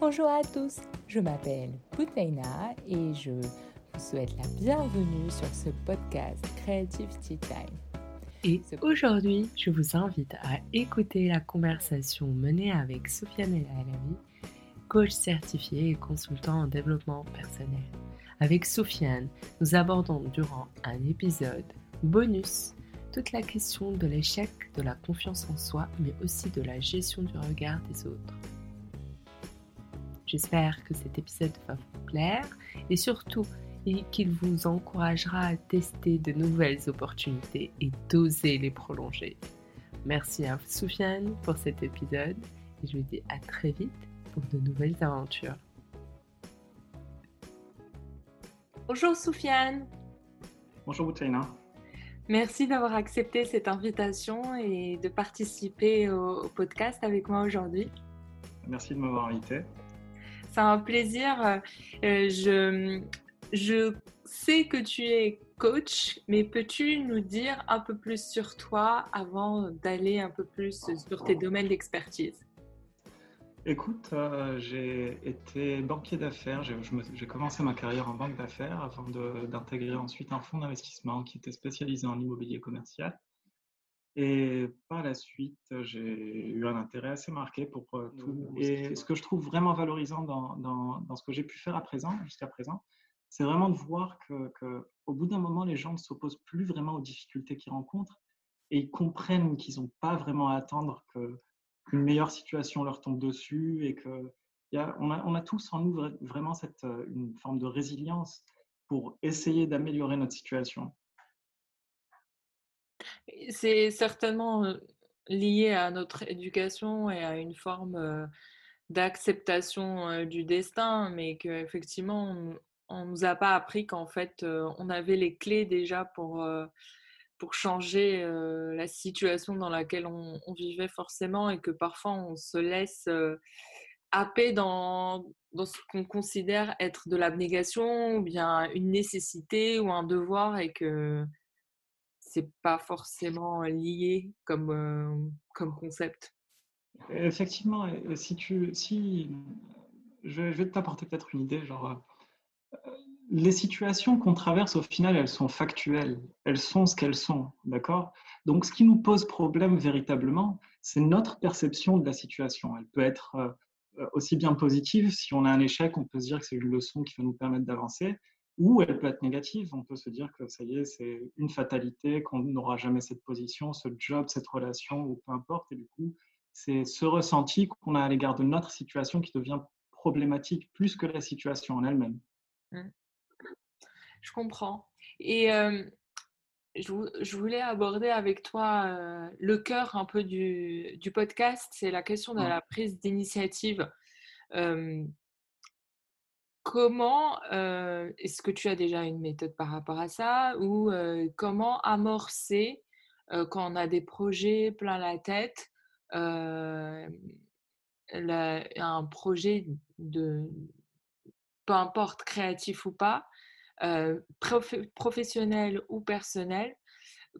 Bonjour à tous, je m'appelle Boutaina et je vous souhaite la bienvenue sur ce podcast Creativity Time. Et aujourd'hui, je vous invite à écouter la conversation menée avec Sofiane El Alavi, coach certifié et consultant en développement personnel. Avec Sofiane, nous abordons durant un épisode bonus toute la question de l'échec, de la confiance en soi, mais aussi de la gestion du regard des autres. J'espère que cet épisode va vous plaire et surtout qu'il vous encouragera à tester de nouvelles opportunités et d'oser les prolonger. Merci à Soufiane pour cet épisode et je vous dis à très vite pour de nouvelles aventures. Bonjour Soufiane. Bonjour Boutaina. Merci d'avoir accepté cette invitation et de participer au, podcast avec moi aujourd'hui. Merci de m'avoir invité. C'est un plaisir. Euh, je, je sais que tu es coach, mais peux-tu nous dire un peu plus sur toi avant d'aller un peu plus sur tes domaines d'expertise? Écoute, euh, j'ai été banquier d'affaires. J'ai commencé ma carrière en banque d'affaires avant d'intégrer ensuite un fonds d'investissement qui était spécialisé en immobilier commercial. Et par la suite, j'ai eu un intérêt assez marqué pour euh, tout. Et ce que je trouve vraiment valorisant dans, dans, ce que j'ai pu faire à présent, jusqu'à présent, c'est vraiment de voir que, au bout d'un moment, les gens ne s'opposent plus vraiment aux difficultés qu'ils rencontrent et ils comprennent qu'ils n'ont pas vraiment à attendre que une meilleure situation leur tombe dessus et que y a, on, a, on, a, tous en nous vraiment cette, euh, une forme de résilience pour essayer d'améliorer notre situation. C'est certainement lié à notre éducation et à une forme d'acceptation du destin, mais qu'effectivement, on ne nous a pas appris qu'en fait, on avait les clés déjà pour pour changer la situation dans laquelle on, vivait forcément et que parfois on se laisse happer dans, dans ce qu'on considère être de l'abnégation ou bien une nécessité ou un devoir et que c'est pas forcément lié comme, comme concept. Effectivement, si tu, si, je vais t'apporter peut-être une idée, genre les situations qu'on traverse, au final, elles sont factuelles. Elles sont ce qu'elles sont, d'accord? Donc, ce qui nous pose problème véritablement, c'est notre perception de la situation. Elle peut être aussi bien positive. Si on a un échec, on peut se dire que c'est une leçon qui va nous permettre d'avancer. Ou elle peut être négative. On peut se dire que ça y est, c'est une fatalité, qu'on n'aura jamais cette position, ce job, cette relation, ou peu importe. Et du coup, c'est ce ressenti qu'on a à l'égard de notre situation qui devient problématique plus que la situation en elle-même. Mmh. Je comprends. Et je, voulais aborder avec toi le cœur un peu du, podcast, c'est la question de la prise d'initiative. Comment, est-ce que tu as déjà une méthode par rapport à ça ou comment amorcer quand on a des projets plein la tête, un projet de, peu importe créatif ou pas, euh, professionnel ou personnel,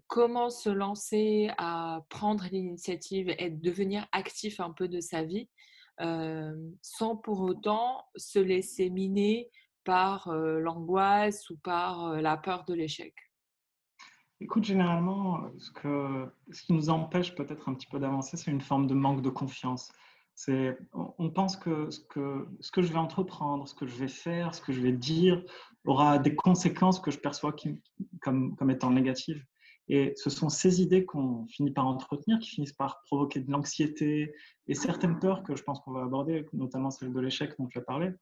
comment se lancer à prendre l'initiative et devenir actif un peu de sa vie euh, sans pour autant se laisser miner par l'angoisse ou par la peur de l'échec Écoute, généralement, ce, que, qui nous empêche peut-être un petit peu d'avancer, c'est une forme de manque de confiance. On pense que ce, que je vais entreprendre, ce que je vais faire, ce que je vais dire aura des conséquences que je perçois comme étant négatives. Et ce sont ces idées qu'on finit par entretenir, qui finissent par provoquer de l'anxiété et certaines peurs que je pense qu'on va aborder, notamment celle de l'échec dont tu as parlé.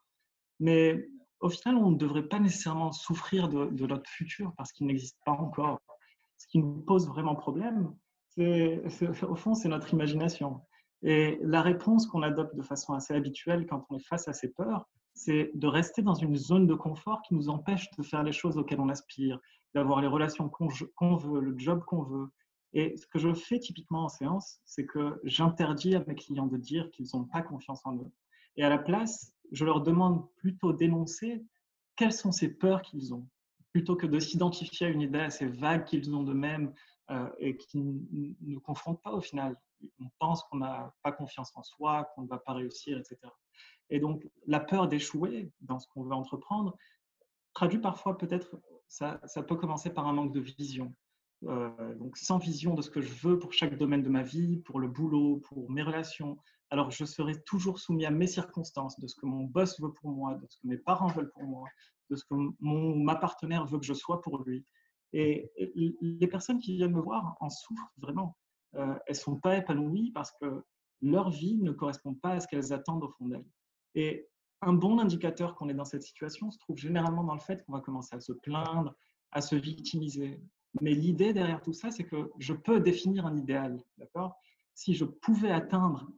Mais au final, on ne devrait pas nécessairement souffrir de, notre futur parce qu'il n'existe pas encore. Ce qui nous pose vraiment problème, c'est, au fond, c'est notre imagination. Et la réponse qu'on adopte de façon assez habituelle quand on est face à ces peurs, c'est de rester dans une zone de confort qui nous empêche de faire les choses auxquelles on aspire, d'avoir les relations qu'on veut, le job qu'on veut. Et ce que je fais typiquement en séance, c'est que j'interdis à mes clients de dire qu'ils n'ont pas confiance en eux. Et à la place, je leur demande plutôt d'énoncer quelles sont ces peurs qu'ils ont, plutôt que de s'identifier à une idée assez vague qu'ils ont d'eux-mêmes euh, et qui ne confrontent pas au final on pense qu'on n'a pas confiance en soi, qu'on ne va pas réussir, etc. Et donc, la peur d'échouer dans ce qu'on veut entreprendre traduit parfois peut-être, ça, peut commencer par un manque de vision. Euh, donc, sans vision de ce que je veux pour chaque domaine de ma vie, pour le boulot, pour mes relations, alors je serai toujours soumis à mes circonstances, de ce que mon boss veut pour moi, de ce que mes parents veulent pour moi, de ce que mon, ma partenaire veut que je sois pour lui. Et les personnes qui viennent me voir en souffrent vraiment. Euh, elles ne sont pas épanouies parce que leur vie ne correspond pas à ce qu'elles attendent au fond d'elles. Et un bon indicateur qu'on est dans cette situation se trouve généralement dans le fait qu'on va commencer à se plaindre, à se victimiser. Mais l'idée derrière tout ça, c'est que je peux définir un idéal, d'accord? Si je pouvais atteindre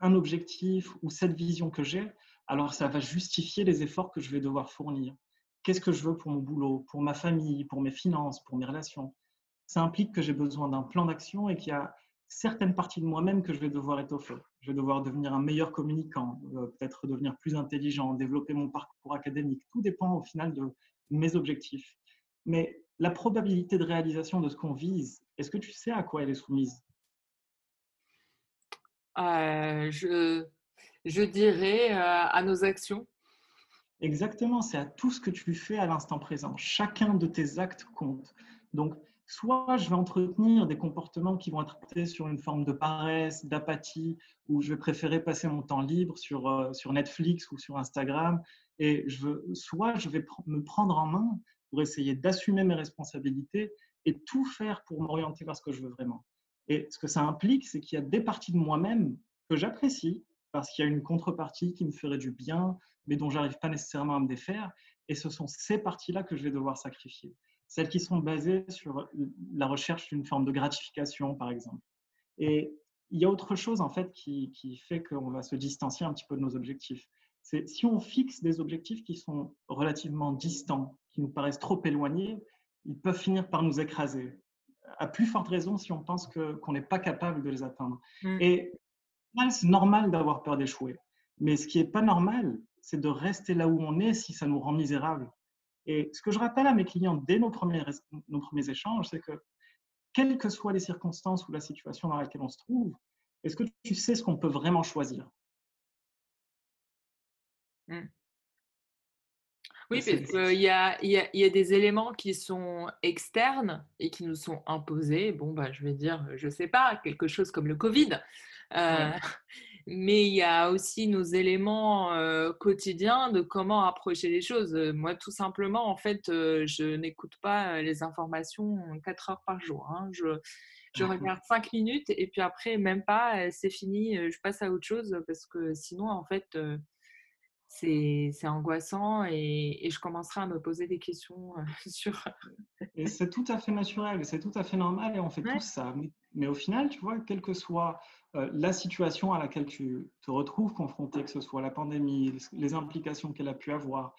un objectif ou cette vision que j'ai, alors ça va justifier les efforts que je vais devoir fournir. Qu'est-ce que je veux pour mon boulot, pour ma famille, pour mes finances, pour mes relations? Ça implique que j'ai besoin d'un plan d'action et qu'il y a certaines parties de moi-même que je vais devoir étoffer. Je vais devoir devenir un meilleur communicant, euh, peut-être devenir plus intelligent, développer mon parcours académique. Tout dépend au final de mes objectifs. Mais la probabilité de réalisation de ce qu'on vise, est-ce que tu sais à quoi elle est soumise? Euh, je, je dirais euh, à nos actions. Exactement, c'est à tout ce que tu fais à l'instant présent. Chacun de tes actes compte. Donc, soit je vais entretenir des comportements qui vont être sur une forme de paresse, d'apathie, ou je vais préférer passer mon temps libre sur, euh, Netflix ou sur Instagram, et soit je vais me prendre en main pour essayer d'assumer mes responsabilités et tout faire pour m'orienter vers ce que je veux vraiment. Et ce que ça implique, c'est qu'il y a des parties de moi-même que j'apprécie parce qu'il y a une contrepartie qui me ferait du bien, mais dont j'arrive pas nécessairement à me défaire. Et ce sont ces parties-là que je vais devoir sacrifier. Celles qui sont basées sur la recherche d'une forme de gratification, par exemple. Et il y a autre chose, en fait, qui, qui fait qu'on va se distancier un petit peu de nos objectifs. C'est si on fixe des objectifs qui sont relativement distants, qui nous paraissent trop éloignés, ils peuvent finir par nous écraser à plus forte raison si on pense qu'on n'est pas capable de les atteindre. Mm. Et c'est normal d'avoir peur d'échouer. Mais ce qui n'est pas normal, c'est de rester là où on est si ça nous rend misérables. Et ce que je rappelle à mes clients dès nos premiers, nos premiers échanges, c'est que quelles que soient les circonstances ou la situation dans laquelle on se trouve, est-ce que tu sais ce qu'on peut vraiment choisir? Mm. Oui, parce qu'il y a, y, a, y a, des éléments qui sont externes et qui nous sont imposés. Bon, bah, je vais dire, je ne sais pas, quelque chose comme le Covid. Euh, mais il y a aussi nos éléments euh, quotidiens de comment approcher les choses. Moi, tout simplement, en fait, euh, je n'écoute pas les informations 4 heures par jour. Hein. Je, je regarde 5 minutes et puis après, même pas, c'est fini, je passe à autre chose parce que sinon, en fait, c'est angoissant et, je commencerai à me poser des questions euh, sur. et c'est tout à fait naturel, c'est tout à fait normal et on fait tout ça. Mais, au final, tu vois, quelle que soit euh, la situation à laquelle tu te retrouves confronté, que ce soit la pandémie, les implications qu'elle a pu avoir,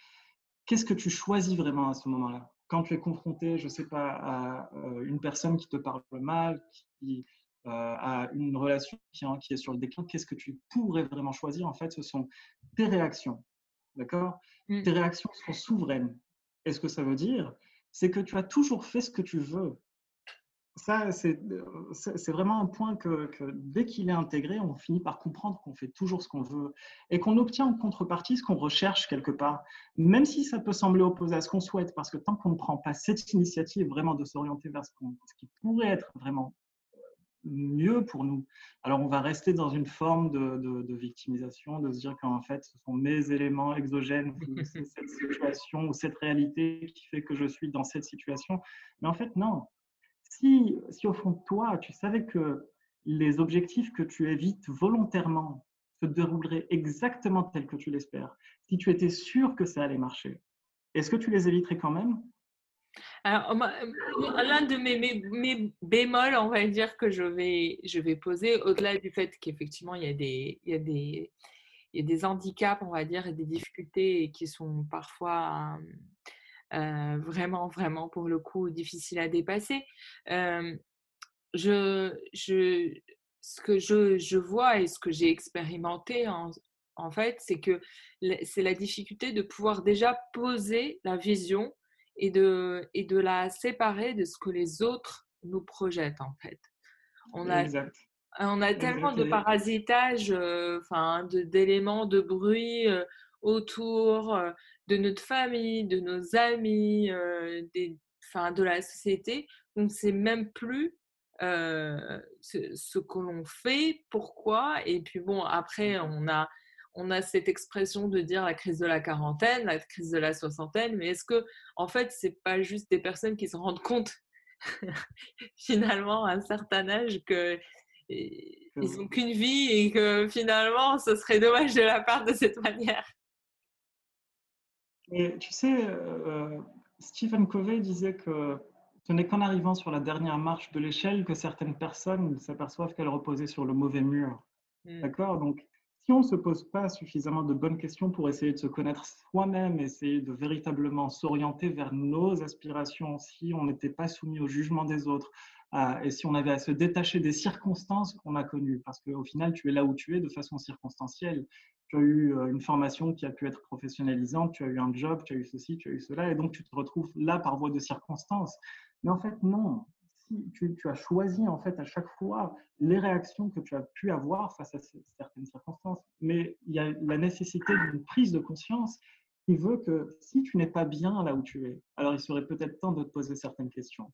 qu'est-ce que tu choisis vraiment à ce moment-là? Quand tu es confronté, je ne sais pas, à euh, une personne qui te parle mal, qui euh, à une relation qui, est sur le déclin, qu'est-ce que tu pourrais vraiment choisir? En fait, ce sont tes réactions. D'accord? Mmh. Tes réactions sont souveraines. Et ce que ça veut dire, c'est que tu as toujours fait ce que tu veux. Ça, c'est vraiment un point que, dès qu'il est intégré, on finit par comprendre qu'on fait toujours ce qu'on veut et qu'on obtient en contrepartie ce qu'on recherche quelque part, même si ça peut sembler opposé à ce qu'on souhaite, parce que tant qu'on ne prend pas cette initiative vraiment de s'orienter vers ce, qui pourrait être vraiment mieux pour nous. Alors on va rester dans une forme de, victimisation, de se dire qu'en fait ce sont mes éléments exogènes, cette situation ou cette réalité qui fait que je suis dans cette situation. Mais en fait non. Si, si au fond de toi tu savais que les objectifs que tu évites volontairement se dérouleraient exactement tels que tu l'espères, si tu étais sûr que ça allait marcher, est-ce que tu les éviterais quand même? Alors, l'un de mes, mes, bémols, on va dire, que je vais, je vais poser, au-delà du fait qu'effectivement, il, y a des, il, il y a des handicaps, on va dire, et des difficultés qui sont parfois euh, vraiment, vraiment, pour le coup, difficiles à dépasser. Euh, je, je, ce que je, je, vois et ce que j'ai expérimenté, en, en fait, c'est que c'est la difficulté de pouvoir déjà poser la vision et de, et de la séparer de ce que les autres nous projettent en fait. On a, On a tellement de parasitage, enfin, d'éléments de bruit autour de notre famille, de nos amis, des, de la société. Donc, c'est même plus ce, que l'on fait, pourquoi. Et puis bon, après, on a, on a cette expression de dire la crise de la quarantaine, la crise de la soixantaine, mais est-ce que, en fait, c'est pas juste des personnes qui se rendent compte finalement à un certain âge que ils n'ont qu'une vie et que finalement, ce serait dommage de la part de cette manière? Et tu sais, euh, Stephen Covey disait que ce n'est qu'en arrivant sur la dernière marche de l'échelle que certaines personnes s'aperçoivent qu'elles reposaient sur le mauvais mur. Hmm. D'accord? Donc, si on ne se pose pas suffisamment de bonnes questions pour essayer de se connaître soi-même, essayer de véritablement s'orienter vers nos aspirations, si on n'était pas soumis au jugement des autres, et si on avait à se détacher des circonstances qu'on a connues, parce qu'au final, tu es là où tu es de façon circonstancielle. Tu as eu euh, une formation qui a pu être professionnalisante, tu as eu un job, tu as eu ceci, tu as eu cela, et donc tu te retrouves là par voie de circonstances. Mais en fait, non. Si tu, as choisi en fait à chaque fois les réactions que tu as pu avoir face à certaines circonstances, mais il y a la nécessité d'une prise de conscience qui veut que si tu n'es pas bien là où tu es, alors il serait peut-être temps de te poser certaines questions.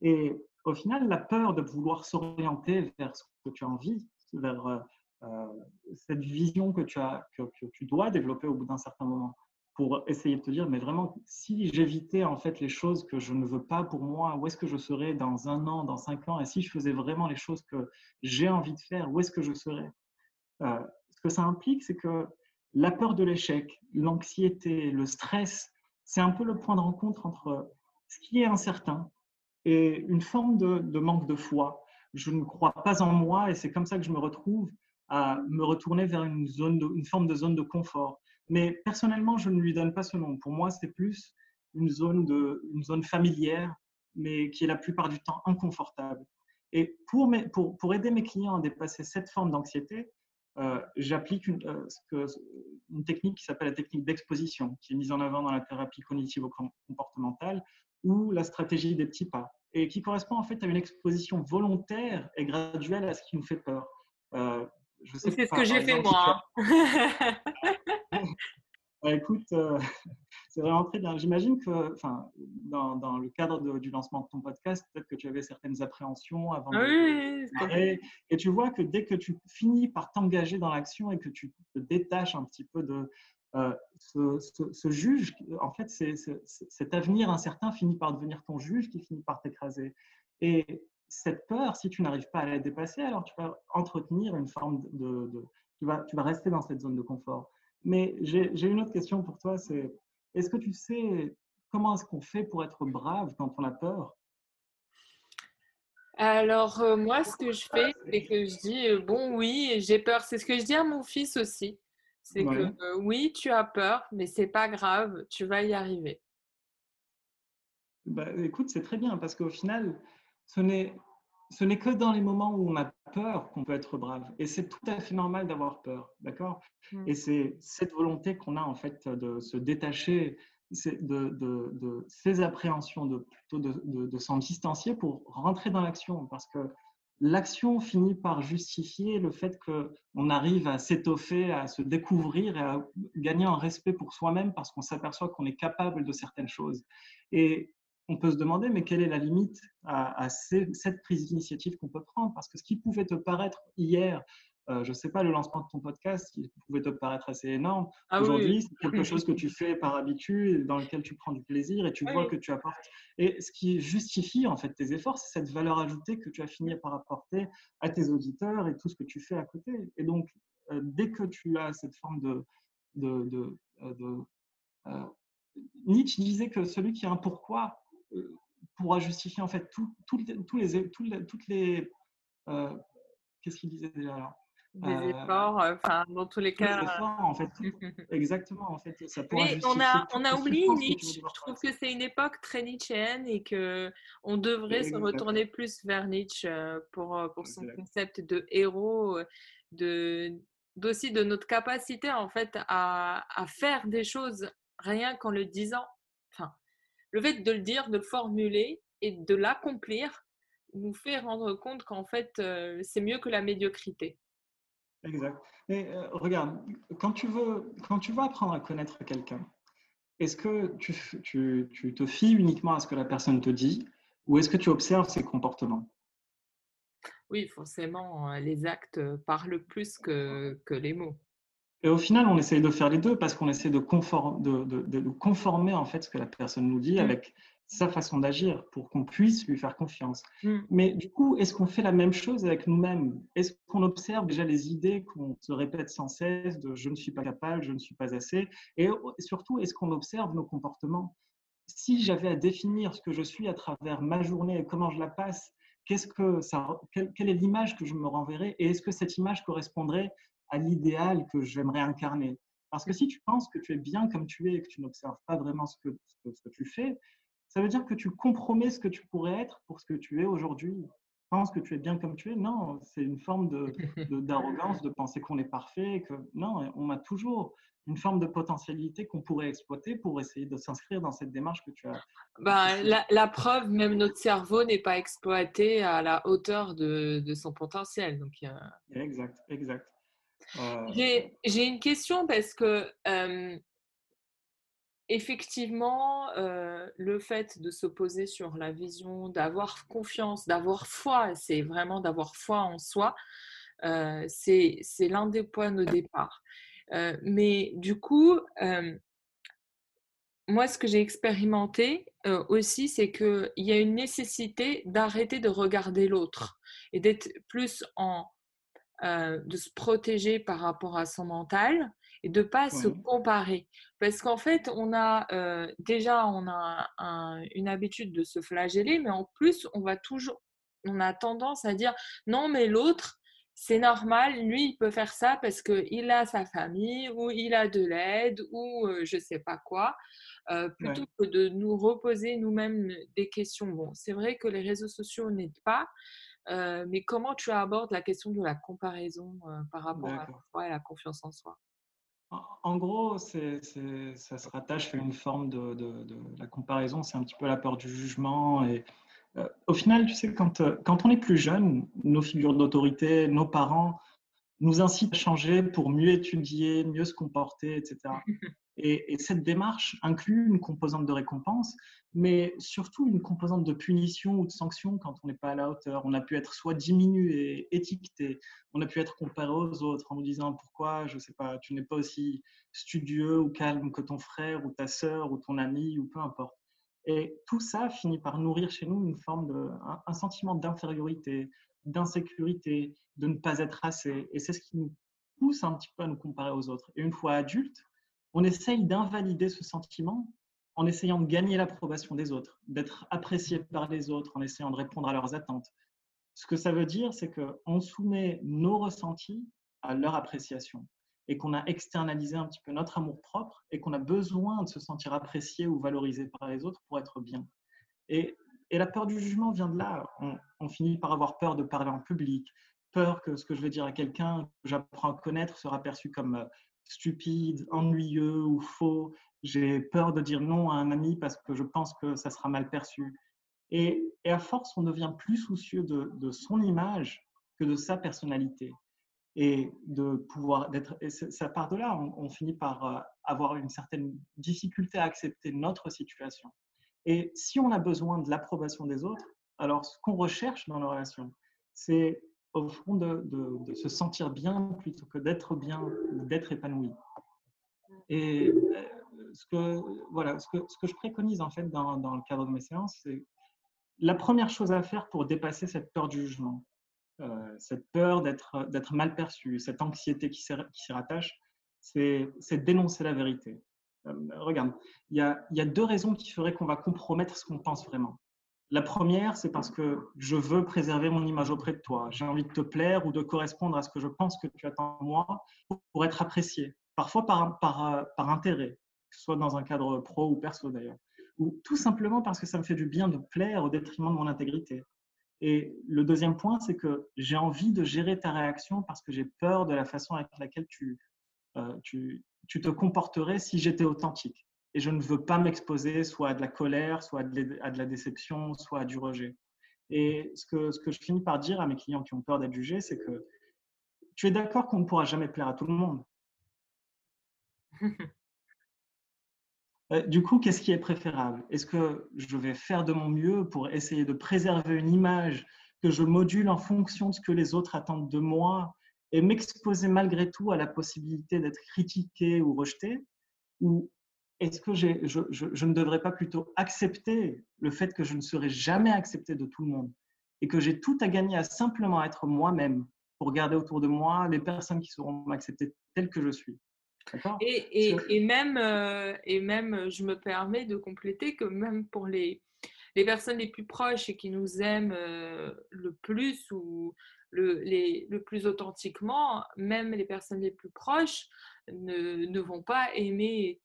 Et au final, la peur de vouloir s'orienter vers ce que tu as envie, vers euh, cette vision que tu, as, que, tu dois développer au bout d'un certain moment, pour essayer de te dire, mais vraiment, si j'évitais en fait les choses que je ne veux pas pour moi, où est-ce que je serais dans un an, dans cinq ans, et si je faisais vraiment les choses que j'ai envie de faire, où est-ce que je serais? Euh, Ce que ça implique, c'est que la peur de l'échec, l'anxiété, le stress, c'est un peu le point de rencontre entre ce qui est incertain, et une forme de, manque de foi. Je ne crois pas en moi et c'est comme ça que je me retrouve à me retourner vers une, zone une forme de zone de confort. Mais personnellement, je ne lui donne pas ce nom. Pour moi, c'est plus une zone, de, une zone familière, mais qui est la plupart du temps inconfortable. Et pour, pour aider mes clients à dépasser cette forme d'anxiété, euh, j'applique une, euh, une technique qui s'appelle la technique d'exposition, qui est mise en avant dans la thérapie cognitivo-comportementale, ou la stratégie des petits pas, et qui correspond en fait à une exposition volontaire et graduelle à ce qui nous fait peur. Euh, c'est ce que j'ai fait moi. Hein. Bah, écoute, euh, c'est vraiment très bien. J'imagine que, enfin, dans, dans, le cadre du lancement de ton podcast, peut-être que tu avais certaines appréhensions avant ah oui, de Et tu vois que dès que tu finis par t'engager dans l'action et que tu te détaches un petit peu de, euh, ce, juge, en fait, c'est, cet avenir incertain finit par devenir ton juge qui finit par t'écraser. Et cette peur, si tu n'arrives pas à la dépasser, alors tu vas entretenir une forme de... tu, vas, tu vas rester dans cette zone de confort. Mais j'ai, une autre question pour toi, c'est est-ce que tu sais comment est-ce qu'on fait pour être brave quand on a peur? Alors, euh, moi, ce que je fais, c'est que je dis, euh, bon, oui, j'ai peur. C'est ce que je dis à mon fils aussi. C'est que oui, tu as peur, mais c'est pas grave, tu vas y arriver. Bah, écoute, c'est très bien parce qu'au final, ce n'est ce n'est que dans les moments où on a peur qu'on peut être brave. Et c'est tout à fait normal d'avoir peur, d'accord? Mmh. Et c'est cette volonté qu'on a en fait de se détacher de, de, de ces appréhensions, de, plutôt de, de s'en distancier pour rentrer dans l'action. Parce que l'action finit par justifier le fait qu'on arrive à s'étoffer, à se découvrir et à gagner un respect pour soi-même parce qu'on s'aperçoit qu'on est capable de certaines choses. Et on peut se demander, mais quelle est la limite à, cette prise d'initiative qu'on peut prendre? Parce que ce qui pouvait te paraître hier euh, je ne sais pas, le lancement de ton podcast qui pouvait te paraître assez énorme. Ah Aujourd'hui, c'est quelque chose que tu fais par habitude, dans lequel tu prends du plaisir et tu vois que tu apportes. Et ce qui justifie en fait tes efforts, c'est cette valeur ajoutée que tu as fini par apporter à tes auditeurs et tout ce que tu fais à côté. Et donc, euh, dès que tu as cette forme de, de, de, euh, Nietzsche disait que celui qui a un pourquoi pourra justifier en fait tout, les, tous les, toutes les qu'est-ce qu'il disait déjà là des euh, efforts, enfin, dans tous les cas. Efforts, en fait, exactement, en fait, ça Mais on a, on a oublié Nietzsche. Je trouve que c'est une époque très nietzschéenne et que on devrait se retourner plus vers Nietzsche pour, pour son concept de héros, de aussi de notre capacité en fait à, à faire des choses rien qu'en le disant. Le fait de le dire, de le formuler et de l'accomplir, nous fait rendre compte qu'en fait, c'est mieux que la médiocrité. Exact. Mais regarde, quand tu, veux, quand tu veux apprendre à connaître quelqu'un, est-ce que tu, tu, tu, te fies uniquement à ce que la personne te dit ou est-ce que tu observes ses comportements? Oui, forcément, les actes parlent plus que, que les mots. Et au final, on essaye de faire les deux parce qu'on essaie de, de, de, de, conformer en fait ce que la personne nous dit mmh. avec sa façon d'agir pour qu'on puisse lui faire confiance. Mmh. Mais du coup, est-ce qu'on fait la même chose avec nous-mêmes? Est-ce qu'on observe déjà les idées qu'on se répète sans cesse de je ne suis pas capable, je ne suis pas assez Et surtout, est-ce qu'on observe nos comportements? Si j'avais à définir ce que je suis à travers ma journée et comment je la passe, qu'est-ce que ça, quelle, quelle est l'image que je me renverrais Et est-ce que cette image correspondrait à l'idéal que j'aimerais incarner. Parce que si tu penses que tu es bien comme tu es et que tu n'observes pas vraiment ce que, ce que, tu fais, ça veut dire que tu compromets ce que tu pourrais être pour ce que tu es aujourd'hui. Tu penses que tu es bien comme tu es? Non, c'est une forme d'arrogance de, de, penser qu'on est parfait. Que, non, on a toujours une forme de potentialité qu'on pourrait exploiter pour essayer de s'inscrire dans cette démarche que tu as. Ben, la, la, preuve, même notre cerveau n'est pas exploité à la hauteur de, de son potentiel. Donc, Exact, exact. J'ai une question parce que effectivement, le fait de se poser sur la vision, d'avoir confiance, d'avoir foi, c'est vraiment d'avoir foi en soi, c'est l'un des points de départ. mais du coup, moi, ce que j'ai expérimenté aussi, c'est qu'il y a une nécessité d'arrêter de regarder l'autre et d'être plus en euh, de se protéger par rapport à son mental et de pas se comparer. Parce qu'en fait, on a euh, déjà on a une habitude de se flageller, mais en plus, on va toujours, on a tendance à dire non, mais l'autre, c'est normal, lui, il peut faire ça parce qu'il a sa famille ou il a de l'aide ou euh, je sais pas quoi. plutôt que de nous reposer nous-mêmes des questions. Bon, c'est vrai que les réseaux sociaux n'aident pas, euh, mais comment tu abordes la question de la comparaison euh, par rapport à la et la confiance en soi? En gros, ça se rattache à une forme de, de, la comparaison, c'est un petit peu la peur du jugement. Et, euh, au final, tu sais, quand, quand on est plus jeune, nos figures d'autorité, nos parents nous incitent à changer pour mieux étudier, mieux se comporter, etc. Et, cette démarche inclut une composante de récompense, mais surtout une composante de punition ou de sanction quand on n'est pas à la hauteur. On a pu être soit diminué, étiqueté, on a pu être comparé aux autres en nous disant pourquoi, je ne sais pas, tu n'es pas aussi studieux ou calme que ton frère ou ta sœur ou ton ami ou peu importe. Et tout ça finit par nourrir chez nous une forme de, un sentiment d'infériorité, d'insécurité, de ne pas être assez. Et c'est ce qui nous pousse un petit peu à nous comparer aux autres. Et une fois adulte, on essaye d'invalider ce sentiment en essayant de gagner l'approbation des autres, d'être apprécié par les autres, en essayant de répondre à leurs attentes. Ce que ça veut dire, c'est qu'on soumet nos ressentis à leur appréciation et qu'on a externalisé un petit peu notre amour propre et qu'on a besoin de se sentir apprécié ou valorisé par les autres pour être bien. Et, la peur du jugement vient de là. On, on, finit par avoir peur de parler en public, peur que ce que je vais dire à quelqu'un que j'apprends à connaître sera perçu comme euh, stupide, ennuyeux ou faux. J'ai peur de dire non à un ami parce que je pense que ça sera mal perçu. Et, à force, on devient plus soucieux de, son image que de sa personnalité. Et de pouvoir d'être. ça part de là, on, finit par euh, avoir une certaine difficulté à accepter notre situation. Et si on a besoin de l'approbation des autres, alors ce qu'on recherche dans nos relations, c'est au fond de, se sentir bien plutôt que d'être bien ou d'être épanoui. Et euh, ce que, voilà, ce, que, ce que je préconise en fait dans, dans le cadre de mes séances, c'est la première chose à faire pour dépasser cette peur du jugement, euh, cette peur d'être mal perçu, cette anxiété qui s'y rattache, c'est dénoncer la vérité. Euh, regarde, il y a, deux raisons qui feraient qu'on va compromettre ce qu'on pense vraiment. La première, c'est parce que je veux préserver mon image auprès de toi. J'ai envie de te plaire ou de correspondre à ce que je pense que tu attends de moi pour être apprécié. Parfois par, par, par intérêt, que ce soit dans un cadre pro ou perso d'ailleurs. Ou tout simplement parce que ça me fait du bien de plaire au détriment de mon intégrité. Et le deuxième point, c'est que j'ai envie de gérer ta réaction parce que j'ai peur de la façon avec laquelle tu, euh, tu, tu te comporterais si j'étais authentique et je ne veux pas m'exposer soit à de la colère, soit à de la déception, soit à du rejet. Et ce que, ce que je finis par dire à mes clients qui ont peur d'être jugés, c'est que tu es d'accord qu'on ne pourra jamais plaire à tout le monde. Euh, du coup, qu'est-ce qui est préférable? Est-ce que je vais faire de mon mieux pour essayer de préserver une image que je module en fonction de ce que les autres attendent de moi? Et m'exposer malgré tout à la possibilité d'être critiqué ou rejeté Ou est-ce que je, je, ne devrais pas plutôt accepter le fait que je ne serai jamais accepté de tout le monde et que j'ai tout à gagner à simplement être moi-même pour garder autour de moi les personnes qui sauront m'accepter tel que je suis. Et, et, et, même, euh, et même, je me permets de compléter que même pour les, les personnes les plus proches et qui nous aiment euh, le plus ou le, les, le plus authentiquement, même les personnes les plus proches ne, ne vont pas aimer,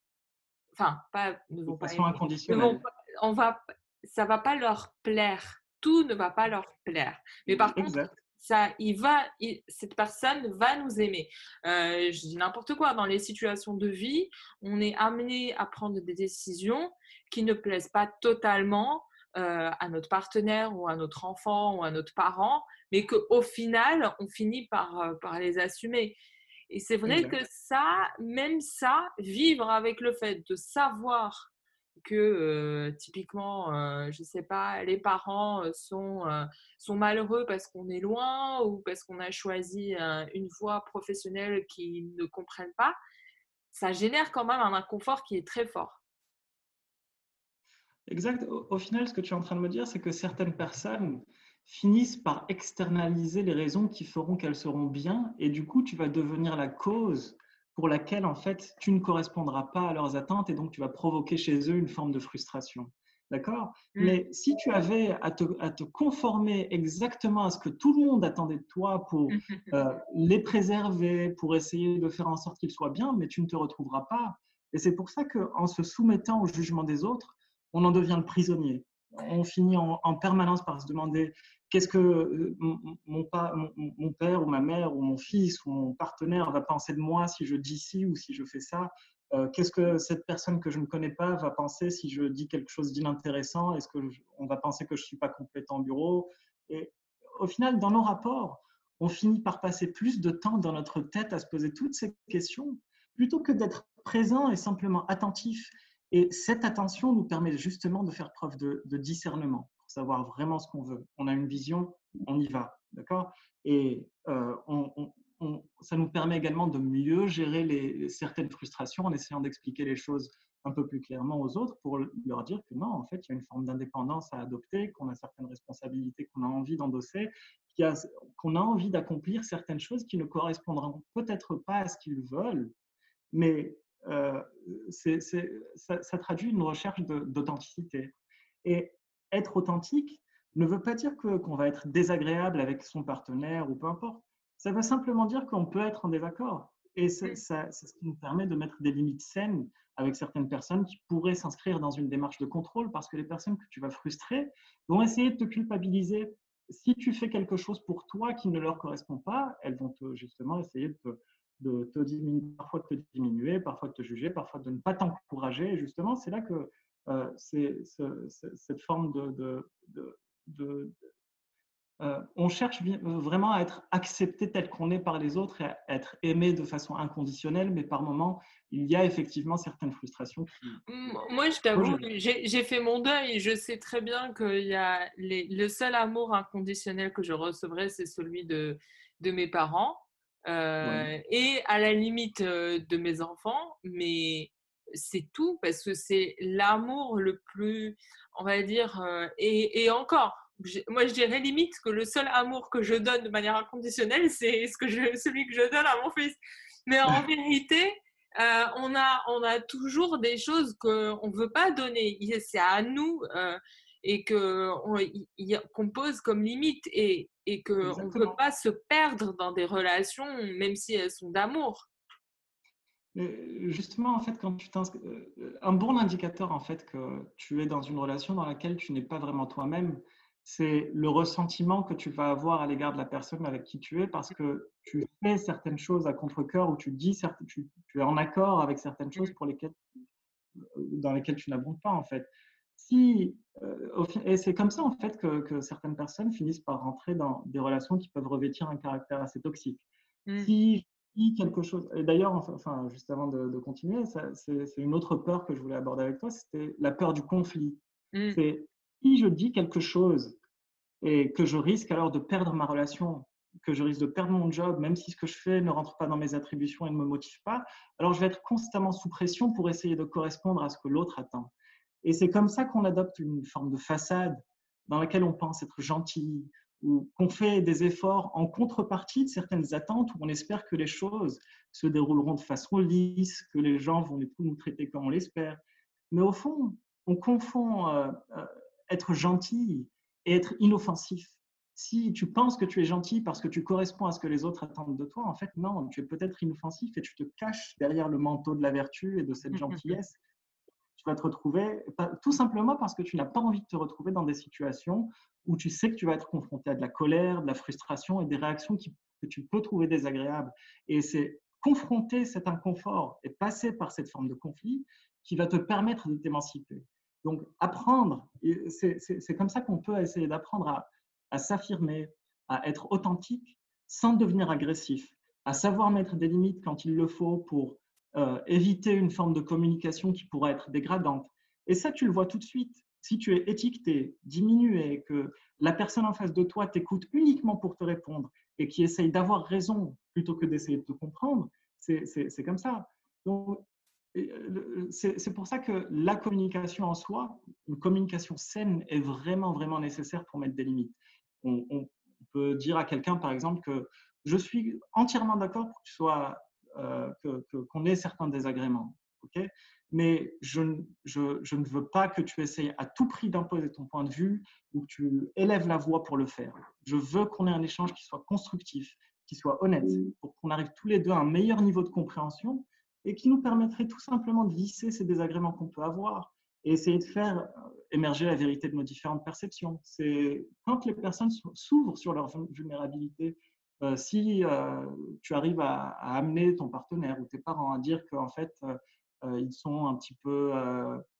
enfin, pas, ne vont pas aimer, on va, ça va pas leur plaire. Tout ne va pas leur plaire. Mais par contre, ça, il va, cette personne va nous aimer. Euh, je dis n'importe quoi. Dans les situations de vie, on est amené à prendre des décisions qui ne plaisent pas totalement euh, à notre partenaire ou à notre enfant ou à notre parent, mais qu'au final, on finit par, euh, par les assumer. Et c'est vrai que ça, même ça, vivre avec le fait de savoir que typiquement, je ne sais pas, les parents sont, sont malheureux parce qu'on est loin ou parce qu'on a choisi une voie professionnelle qu'ils ne comprennent pas, ça génère quand même un inconfort qui est très fort. Exact. Au, au final, ce que tu es en train de me dire, c'est que certaines personnes finissent par externaliser les raisons qui feront qu'elles seront bien et du coup, tu vas devenir la cause pour laquelle en fait tu ne correspondras pas à leurs attentes et donc tu vas provoquer chez eux une forme de frustration. D'accord? Mmh. Mais si tu avais à te, à te, conformer exactement à ce que tout le monde attendait de toi pour euh, les préserver, pour essayer de faire en sorte qu'ils soient bien, mais tu ne te retrouveras pas. Et c'est pour ça qu'en se soumettant au jugement des autres, on en devient le prisonnier. On finit en, en permanence par se demander Qu'est-ce que euh, mon, mon, père ou ma mère ou mon fils ou mon partenaire va penser de moi si je dis ci ou si je fais ça? Euh, Qu'est-ce que cette personne que je ne connais pas va penser si je dis quelque chose d'inintéressant? Est-ce qu'on va penser que je ne suis pas compétent en bureau? Et au final, dans nos rapports, on finit par passer plus de temps dans notre tête à se poser toutes ces questions plutôt que d'être présent et simplement attentif. Et cette attention nous permet justement de faire preuve de discernement savoir vraiment ce qu'on veut. On a une vision, on y va, d'accord? Et euh, ça nous permet également de mieux gérer les, certaines frustrations en essayant d'expliquer les choses un peu plus clairement aux autres pour leur dire que non, en fait, il y a une forme d'indépendance à adopter, qu'on a certaines responsabilités qu'on a envie d'endosser, qu'on a, envie d'accomplir certaines choses qui ne correspondront peut-être pas à ce qu'ils veulent, mais euh, ça, ça, traduit une recherche d'authenticité. Et être authentique ne veut pas dire qu'on va être désagréable avec son partenaire ou peu importe. Ça veut simplement dire qu'on peut être en désaccord. Et c'est ce qui nous permet de mettre des limites saines avec certaines personnes qui pourraient s'inscrire dans une démarche de contrôle parce que les personnes que tu vas frustrer vont essayer de te culpabiliser. Si tu fais quelque chose pour toi qui ne leur correspond pas, elles vont te, justement essayer de te, de te diminuer, parfois de te diminuer, parfois de te juger, parfois de ne pas t'encourager. Et justement, c'est là que euh, c'est cette forme de, de, euh, on cherche vraiment à être accepté tel qu'on est par les autres et à être aimé de façon inconditionnelle, mais par moments, il y a effectivement certaines frustrations. Moi, je t'avoue, j'ai fait mon deuil et je sais très bien que y a le seul amour inconditionnel que je recevrai, c'est celui de, de mes parents euh, et à la limite de mes enfants, mais c'est tout parce que c'est l'amour le plus, on va dire, euh, et, encore, moi je dirais limite que le seul amour que je donne de manière inconditionnelle, c'est ce que je, celui que je donne à mon fils. Mais en vérité, euh, on, a, on a toujours des choses qu'on ne veut pas donner. C'est à nous euh, et qu'on pose comme limite et, et qu'on ne peut pas se perdre dans des relations, même si elles sont d'amour. Justement, en fait, quand tu euh, un bon indicateur en fait que tu es dans une relation dans laquelle tu n'es pas vraiment toi-même, c'est le ressentiment que tu vas avoir à l'égard de la personne avec qui tu es parce que tu fais certaines choses à contre-cœur ou tu dis tu, tu, es en accord avec certaines choses pour lesquelles, dans lesquelles tu n'abondes pas en fait. Si, et c'est comme ça en fait que, certaines personnes finissent par rentrer dans des relations qui peuvent revêtir un caractère assez toxique. Mmh. Si quelque chose, et d'ailleurs, enfin, juste avant de, continuer, c'est une autre peur que je voulais aborder avec toi, c'était la peur du conflit. Mmh. C'est si je dis quelque chose et que je risque alors de perdre ma relation, que je risque de perdre mon job, même si ce que je fais ne rentre pas dans mes attributions et ne me motive pas, alors je vais être constamment sous pression pour essayer de correspondre à ce que l'autre attend. Et c'est comme ça qu'on adopte une forme de façade dans laquelle on pense être gentil, ou qu'on fait des efforts en contrepartie de certaines attentes, où on espère que les choses se dérouleront de façon lisse, que les gens vont nous traiter comme on l'espère. Mais au fond, on confond euh, euh, être gentil et être inoffensif. Si tu penses que tu es gentil parce que tu corresponds à ce que les autres attendent de toi, en fait, non, tu es peut-être inoffensif et tu te caches derrière le manteau de la vertu et de cette gentillesse. Vas te retrouver, tout simplement parce que tu n'as pas envie de te retrouver dans des situations où tu sais que tu vas être confronté à de la colère, de la frustration et des réactions que tu peux trouver désagréables. Et c'est confronter cet inconfort et passer par cette forme de conflit qui va te permettre de t'émanciper. Donc, apprendre, c'est comme ça qu'on peut essayer d'apprendre à s'affirmer, à être authentique sans devenir agressif, à savoir mettre des limites quand il le faut pour euh, éviter une forme de communication qui pourrait être dégradante. Et ça, tu le vois tout de suite. Si tu es étiqueté, diminué, que la personne en face de toi t'écoute uniquement pour te répondre et qui essaye d'avoir raison plutôt que d'essayer de te comprendre, c'est comme ça. Donc, euh, c'est pour ça que la communication en soi, une communication saine est vraiment, vraiment nécessaire pour mettre des limites. On, peut dire à quelqu'un, par exemple, que je suis entièrement d'accord pour que sois, euh, qu'on ait certains désagréments. mais je, je, je, ne veux pas que tu essayes à tout prix d'imposer ton point de vue ou que tu élèves la voix pour le faire. Je veux qu'on ait un échange qui soit constructif, qui soit honnête, pour qu'on arrive tous les deux à un meilleur niveau de compréhension et qui nous permettrait tout simplement de lisser ces désagréments qu'on peut avoir et essayer de faire euh, émerger la vérité de nos différentes perceptions. C'est quand les personnes s'ouvrent sur leur vulnérabilité, euh, si euh, tu arrives à, amener ton partenaire ou tes parents à dire qu'en fait, ils sont un petit peu,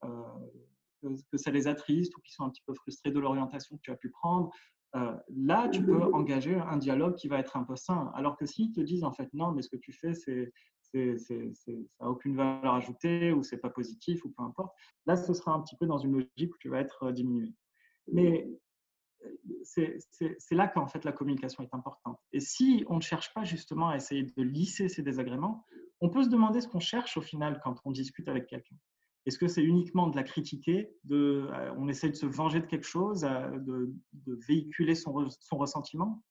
que, que, ça les attriste ou qu'ils sont un petit peu frustrés de l'orientation que tu as pu prendre, là, tu peux engager un dialogue qui va être un peu sain. Alors que s'ils te disent en fait non, mais ce que tu fais, c'est ça n'a aucune valeur ajoutée ou c'est pas positif ou peu importe. Là, ce sera un petit peu dans une logique où tu vas être diminué. Mais euh, c'est là qu'en fait la communication est importante. Et si on ne cherche pas justement à essayer de lisser ces désagréments, on peut se demander ce qu'on cherche au final quand on discute avec quelqu'un. Est-ce que c'est uniquement de la critiquer, de, euh, on essaie de se venger de quelque chose, de, véhiculer son, son ressentiment?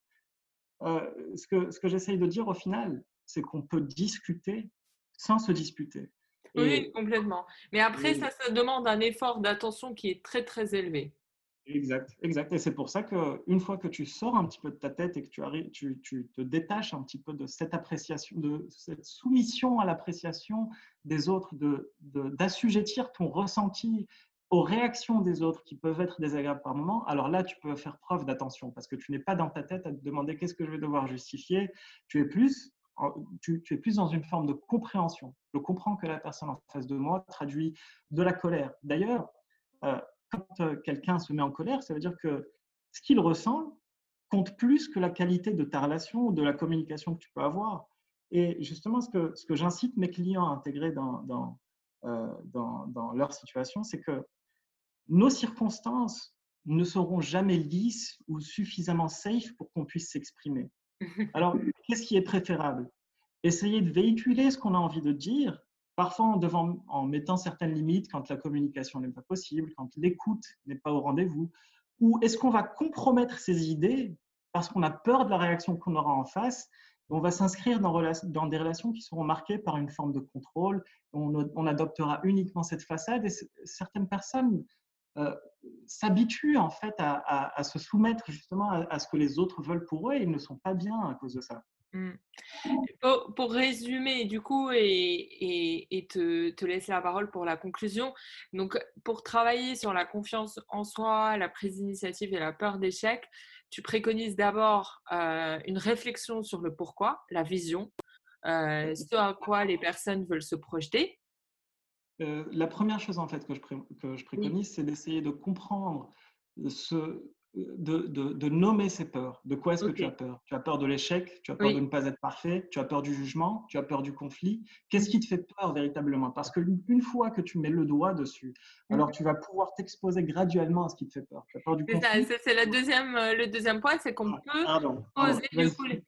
Ce que, ce que j'essaye de dire au final, c'est qu'on peut discuter sans se disputer. oui, complètement. Mais après, ça, ça demande un effort d'attention qui est très, très élevé. Exact, exact. Et c'est pour ça qu'une fois que tu sors un petit peu de ta tête et que tu, arrives, tu, te détaches un petit peu de cette appréciation, de cette soumission à l'appréciation des autres, d'assujettir de, ton ressenti aux réactions des autres qui peuvent être désagréables par moment, alors là, tu peux faire preuve d'attention parce que tu n'es pas dans ta tête à te demander qu'est-ce que je vais devoir justifier. Tu es plus tu, es plus dans une forme de compréhension. Je comprends que la personne en face de moi traduit de la colère. D'ailleurs, euh, quand euh, quelqu'un se met en colère, ça veut dire que ce qu'il ressent compte plus que la qualité de ta relation ou de la communication que tu peux avoir. Et justement, ce que, ce que j'incite mes clients à intégrer dans, dans, euh, dans, dans leur situation, c'est que nos circonstances ne seront jamais lisses ou suffisamment safe pour qu'on puisse s'exprimer. Alors, qu'est-ce qui est préférable? Essayer de véhiculer ce qu'on a envie de dire, parfois en, mettant certaines limites quand la communication n'est pas possible, quand l'écoute n'est pas au rendez-vous, ou est-ce qu'on va compromettre ses idées parce qu'on a peur de la réaction qu'on aura en face? On va s'inscrire dans, des relations qui seront marquées par une forme de contrôle. On, adoptera uniquement cette façade et certaines personnes euh, s'habituent en fait à, se soumettre justement à, ce que les autres veulent pour eux et ils ne sont pas bien à cause de ça. Mmh. Pour, résumer du coup et, et, te, te, laisser la parole pour la conclusion, donc pour travailler sur la confiance en soi, la prise d'initiative et la peur d'échec, tu préconises d'abord euh, une réflexion sur le pourquoi, la vision, euh, ce à quoi les personnes veulent se projeter, la première chose en fait que je, que je préconise, c'est d'essayer de comprendre ce, de, de, nommer ces peurs. De quoi est-ce que tu as peur? Tu as peur de l'échec, tu as peur de ne pas être parfait, tu as peur du jugement, tu as peur du conflit? Qu'est-ce qui te fait peur véritablement? Parce qu'une fois que tu mets le doigt dessus, mmh. alors tu vas pouvoir t'exposer graduellement à ce qui te fait peur. Tu as peur du conflit. C'est le deuxième, euh, le deuxième point, c'est qu'on ah, peut poser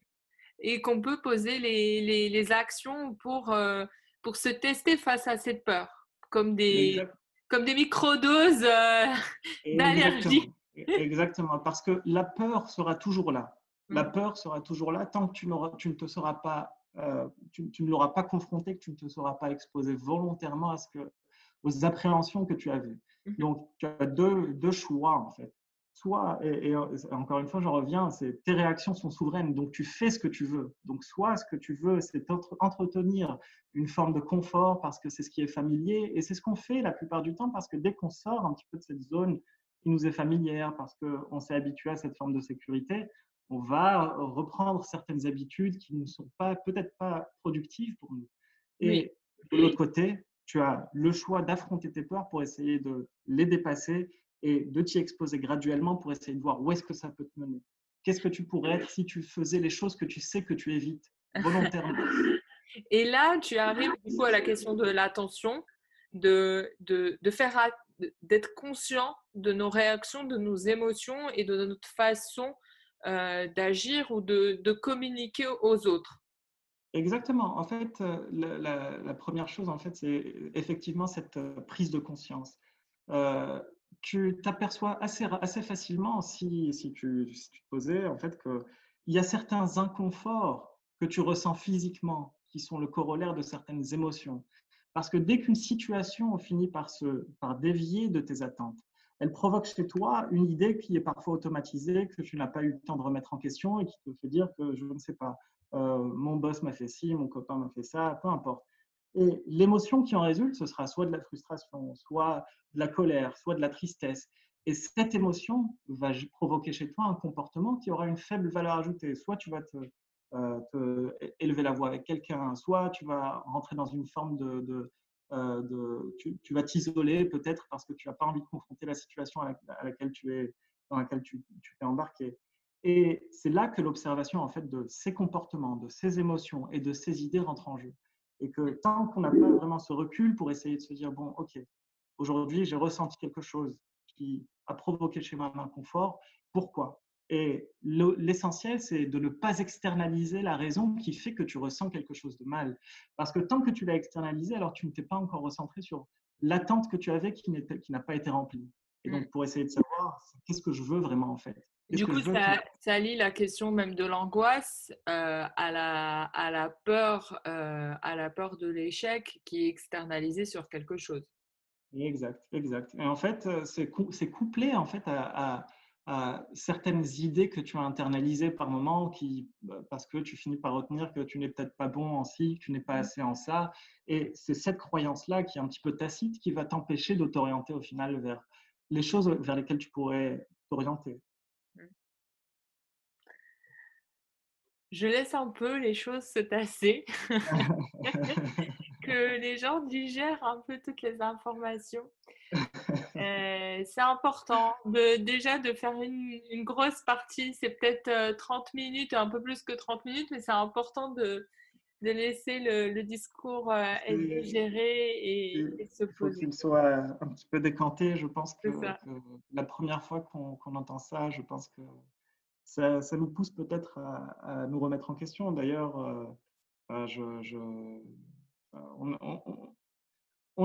et qu'on peut poser les, les, les, actions pour, euh, pour se tester face à cette peur, comme des, comme des microdoses euh, d'allergie. Exactement, parce que la peur sera toujours là. La mm. peur sera toujours là tant que tu, tu ne te seras pas, euh, tu, ne l'auras pas confronté, que tu ne te seras pas exposé volontairement à ce que, aux appréhensions que tu avais. Mm-hmm. Donc, tu as deux, deux, choix en fait. Soit, et, encore une fois, je reviens, c'est tes réactions sont souveraines, donc tu fais ce que tu veux. Donc, soit ce que tu veux, c'est entretenir une forme de confort parce que c'est ce qui est familier, et c'est ce qu'on fait la plupart du temps parce que dès qu'on sort un petit peu de cette zone qui nous est familière parce qu'on s'est habitué à cette forme de sécurité, on va reprendre certaines habitudes qui ne sont pas peut-être pas productives pour nous. Et de l'autre côté, tu as le choix d'affronter tes peurs pour essayer de les dépasser et de t'y exposer graduellement pour essayer de voir où est-ce que ça peut te mener. Qu'est-ce que tu pourrais être si tu faisais les choses que tu sais que tu évites volontairement? Et là, tu arrives du coup à la question de l'attention, de, de, de faire d'être conscient de nos réactions, de nos émotions et de notre façon euh, d'agir ou de, communiquer aux autres. Exactement. En fait, euh, la, première chose, en fait, c'est effectivement cette euh, prise de conscience. tu t'aperçois assez, assez facilement, si, si, tu, tu te posais, en fait, qu'il y a certains inconforts que tu ressens physiquement, qui sont le corollaire de certaines émotions. Parce que dès qu'une situation finit par, se, par dévier de tes attentes, elle provoque chez toi une idée qui est parfois automatisée, que tu n'as pas eu le temps de remettre en question et qui te fait dire que je ne sais pas, euh, mon boss m'a fait ci, mon copain m'a fait ça, peu importe. Et l'émotion qui en résulte, ce sera soit de la frustration, soit de la colère, soit de la tristesse. Et cette émotion va provoquer chez toi un comportement qui aura une faible valeur ajoutée. Soit tu vas te te, élever la voix avec quelqu'un, soit tu vas rentrer dans une forme de, euh, tu, vas t'isoler peut-être parce que tu n'as pas envie de confronter la situation à, laquelle tu es, dans laquelle tu, tu t'es embarqué. Et c'est là que l'observation en fait de ces comportements, de ces émotions et de ces idées rentre en jeu. Et que tant qu'on n'a pas vraiment ce recul pour essayer de se dire bon, ok, aujourd'hui j'ai ressenti quelque chose qui a provoqué chez moi un inconfort, pourquoi? Et l'essentiel, c'est de ne pas externaliser la raison qui fait que tu ressens quelque chose de mal. Parce que tant que tu l'as externalisé, alors tu ne t'es pas encore recentré sur l'attente que tu avais qui n'a pas été remplie. Et donc, mmh. pour essayer de savoir, qu'est-ce que je veux vraiment en fait? Du coup, ça, ça, lie la question même de l'angoisse euh, à, la, à, la peur, euh, à la peur de l'échec qui est externalisée sur quelque chose. Exact, exact. Et en fait, euh, c'est couplé en fait à certaines idées que tu as internalisées par moment qui, bah, parce que tu finis par retenir que tu n'es peut-être pas bon en ci, que tu n'es pas mmh. assez en ça. Et c'est cette croyance-là qui est un petit peu tacite qui va t'empêcher de t'orienter au final vers les choses vers lesquelles tu pourrais t'orienter. Mmh. Je laisse un peu les choses se tasser, que les gens digèrent un peu toutes les informations. Euh, c'est important de, déjà de faire une, grosse partie, c'est peut-être 30 euh, minutes, un peu plus que 30 minutes, mais c'est important de, de laisser le, discours euh, être géré et, se poser. Il faut qu'il soit un petit peu décanté. Je pense que, la première fois qu'on entend ça, je pense que ça, ça nous pousse peut-être à, nous remettre en question. D'ailleurs, je, je on, on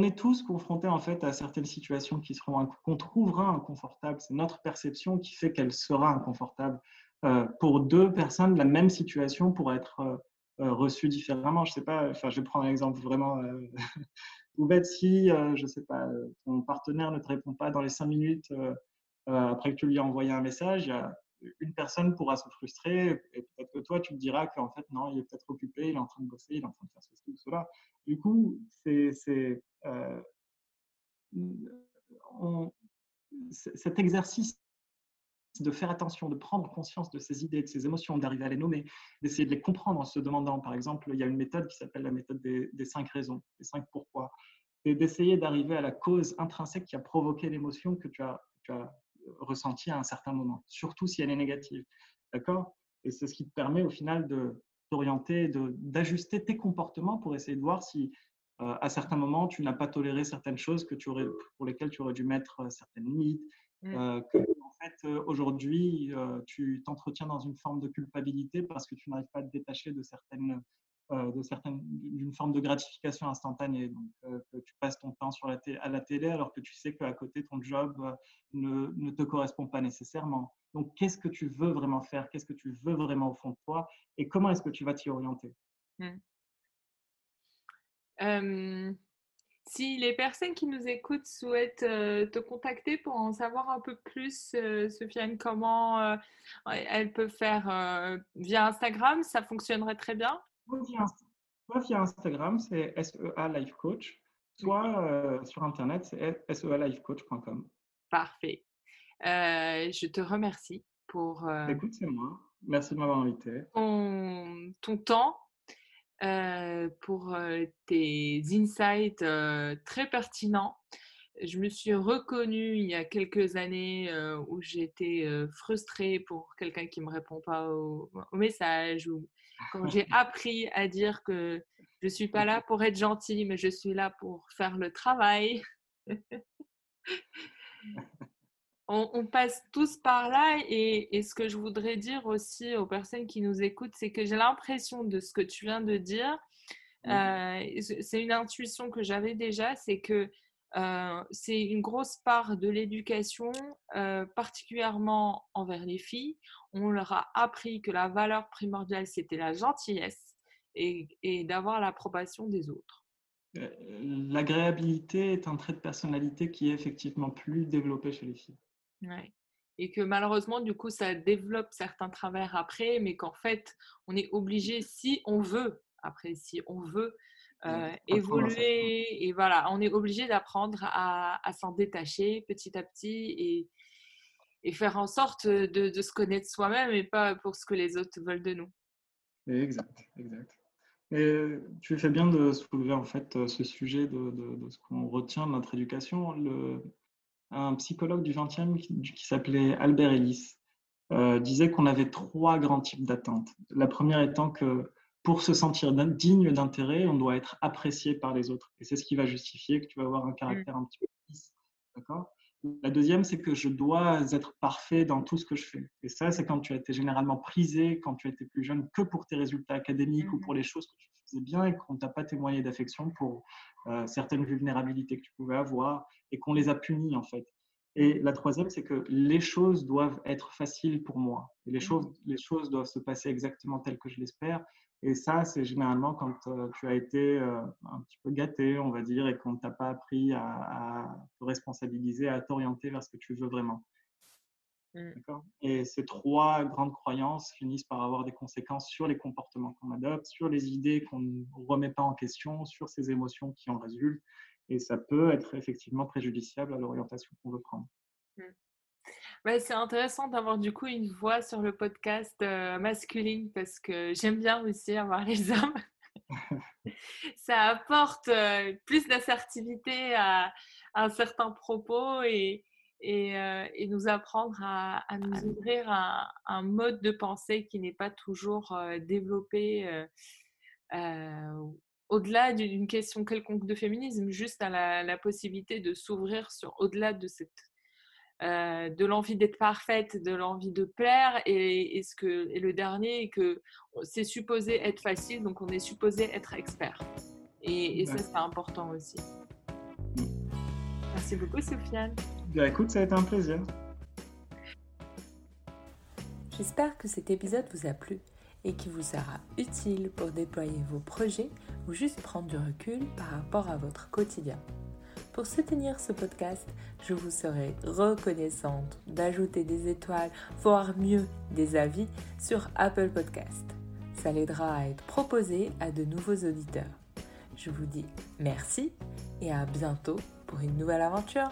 est tous confrontés en fait à certaines situations qui seront qu'on trouvera inconfortables. C'est notre perception qui fait qu'elle sera inconfortable. Euh, pour deux personnes, la même situation pourrait être euh, euh, reçue différemment. Je sais pas. Enfin, je vais prendre un exemple vraiment. Vous êtes si, je sais pas, ton partenaire ne te répond pas dans les cinq minutes après que tu lui as envoyé un message, une personne pourra se frustrer et peut-être que toi, tu te diras qu'en fait, non, il est peut-être occupé, il est en train de bosser, il est en train de faire ceci ou cela. Du coup, c'est euh, cet exercice de faire attention, de prendre conscience de ses idées, de ses émotions, d'arriver à les nommer, d'essayer de les comprendre en se demandant, par exemple, il y a une méthode qui s'appelle la méthode des, cinq raisons, des cinq pourquoi. et d'essayer d'arriver à la cause intrinsèque qui a provoqué l'émotion que tu as, as ressentie à un certain moment, surtout si elle est négative. D'accord? Et c'est ce qui te permet au final de d'orienter, d'ajuster tes comportements pour essayer de voir si euh, à certains moments tu n'as pas toléré certaines choses que tu aurais, pour lesquelles tu aurais dû mettre euh, certaines limites. Mmh. Euh, que en fait aujourd'hui tu t'entretiens dans une forme de culpabilité parce que tu n'arrives pas à te détacher de certaines de certaines, d'une forme de gratification instantanée. Donc, que tu passes ton temps sur la à la télé alors que tu sais qu'à côté, ton job ne, ne, te correspond pas nécessairement. Donc, qu'est-ce que tu veux vraiment faire? Qu'est-ce que tu veux vraiment au fond de toi? Et comment est-ce que tu vas t'y orienter? Mmh. Si les personnes qui nous écoutent souhaitent te contacter pour en savoir un peu plus, Sofiane, comment elles peuvent faire via Instagram, ça fonctionnerait très bien? Soit via, Instagram, c'est SEA Life Coach, soit euh, sur Internet, c'est sealifecoach.com. Parfait. Euh, je te remercie pour. Euh, Écoute, c'est moi. Merci de m'avoir invité. Ton, ton temps, pour tes insights très pertinents. Je me suis reconnue il y a quelques années où j'étais frustrée pour quelqu'un qui ne me répond pas au, au message ou quand j'ai appris à dire que je ne suis pas là pour être gentille, mais je suis là pour faire le travail. on, passe tous par là et, ce que je voudrais dire aussi aux personnes qui nous écoutent, c'est que j'ai l'impression de ce que tu viens de dire, euh, c'est une intuition que j'avais déjà, c'est que euh, c'est une grosse part de l'éducation, euh, particulièrement envers les filles. On leur a appris que la valeur primordiale, c'était la gentillesse et, d'avoir l'approbation des autres. L'agréabilité est un trait de personnalité qui est effectivement plus développé chez les filles. Ouais. Et que malheureusement, du coup, ça développe certains travers après, mais qu'en fait, on est obligé, si on veut, après, si on veut, euh, évoluer. Et voilà, on est obligé d'apprendre à, s'en détacher petit à petit et, et faire en sorte de, se connaître soi-même et pas pour ce que les autres veulent de nous. Exact, exact. Et tu fais bien de soulever en fait ce sujet de, de, ce qu'on retient de notre éducation. Le, un psychologue du 20e qui, s'appelait Albert Ellis euh, disait qu'on avait trois grands types d'attentes. La première étant que pour se sentir digne d'intérêt, on doit être apprécié par les autres. Et c'est ce qui va justifier que tu vas avoir un caractère un petit peu lisse. D'accord? La deuxième, c'est que je dois être parfait dans tout ce que je fais. Et ça, c'est quand tu as été généralement prisé, quand tu étais plus jeune, que pour tes résultats académiques ou pour les choses que tu faisais bien et qu'on t'a pas témoigné d'affection pour euh, certaines vulnérabilités que tu pouvais avoir et qu'on les a punies, en fait. Et la troisième, c'est que les choses doivent être faciles pour moi. Et les choses, les choses doivent se passer exactement telles que je l'espère. Et ça, c'est généralement quand euh, tu as été euh, un petit peu gâté, on va dire, et qu'on ne t'a pas appris à, te responsabiliser, à t'orienter vers ce que tu veux vraiment. Mmh. Et ces trois grandes croyances finissent par avoir des conséquences sur les comportements qu'on adopte, sur les idées qu'on ne remet pas en question, sur ces émotions qui en résultent. Et ça peut être effectivement préjudiciable à l'orientation qu'on veut prendre. Mmh c'est intéressant d'avoir du coup une voix sur le podcast euh, masculine parce que j'aime bien aussi avoir les hommes. Ça apporte euh, plus d'assertivité à, un certain propos et, et, euh, nous apprendre à, nous ouvrir à, un mode de pensée qui n'est pas toujours développé au-delà d'une question quelconque de féminisme, juste à la, la possibilité de s'ouvrir sur au-delà de cette euh, de l'envie d'être parfaite, de l'envie de plaire, et, ce que, et le dernier, que c'est supposé être facile, donc on est supposé être expert. Et, ça, c'est important aussi. Merci beaucoup, Sofiane. Bien, écoute, ça a été un plaisir. J'espère que cet épisode vous a plu et qu'il vous sera utile pour déployer vos projets ou juste prendre du recul par rapport à votre quotidien. Pour soutenir ce podcast, je vous serai reconnaissante d'ajouter des étoiles, voire mieux des avis sur Apple Podcast. Ça l'aidera à être proposé à de nouveaux auditeurs. Je vous dis merci et à bientôt pour une nouvelle aventure.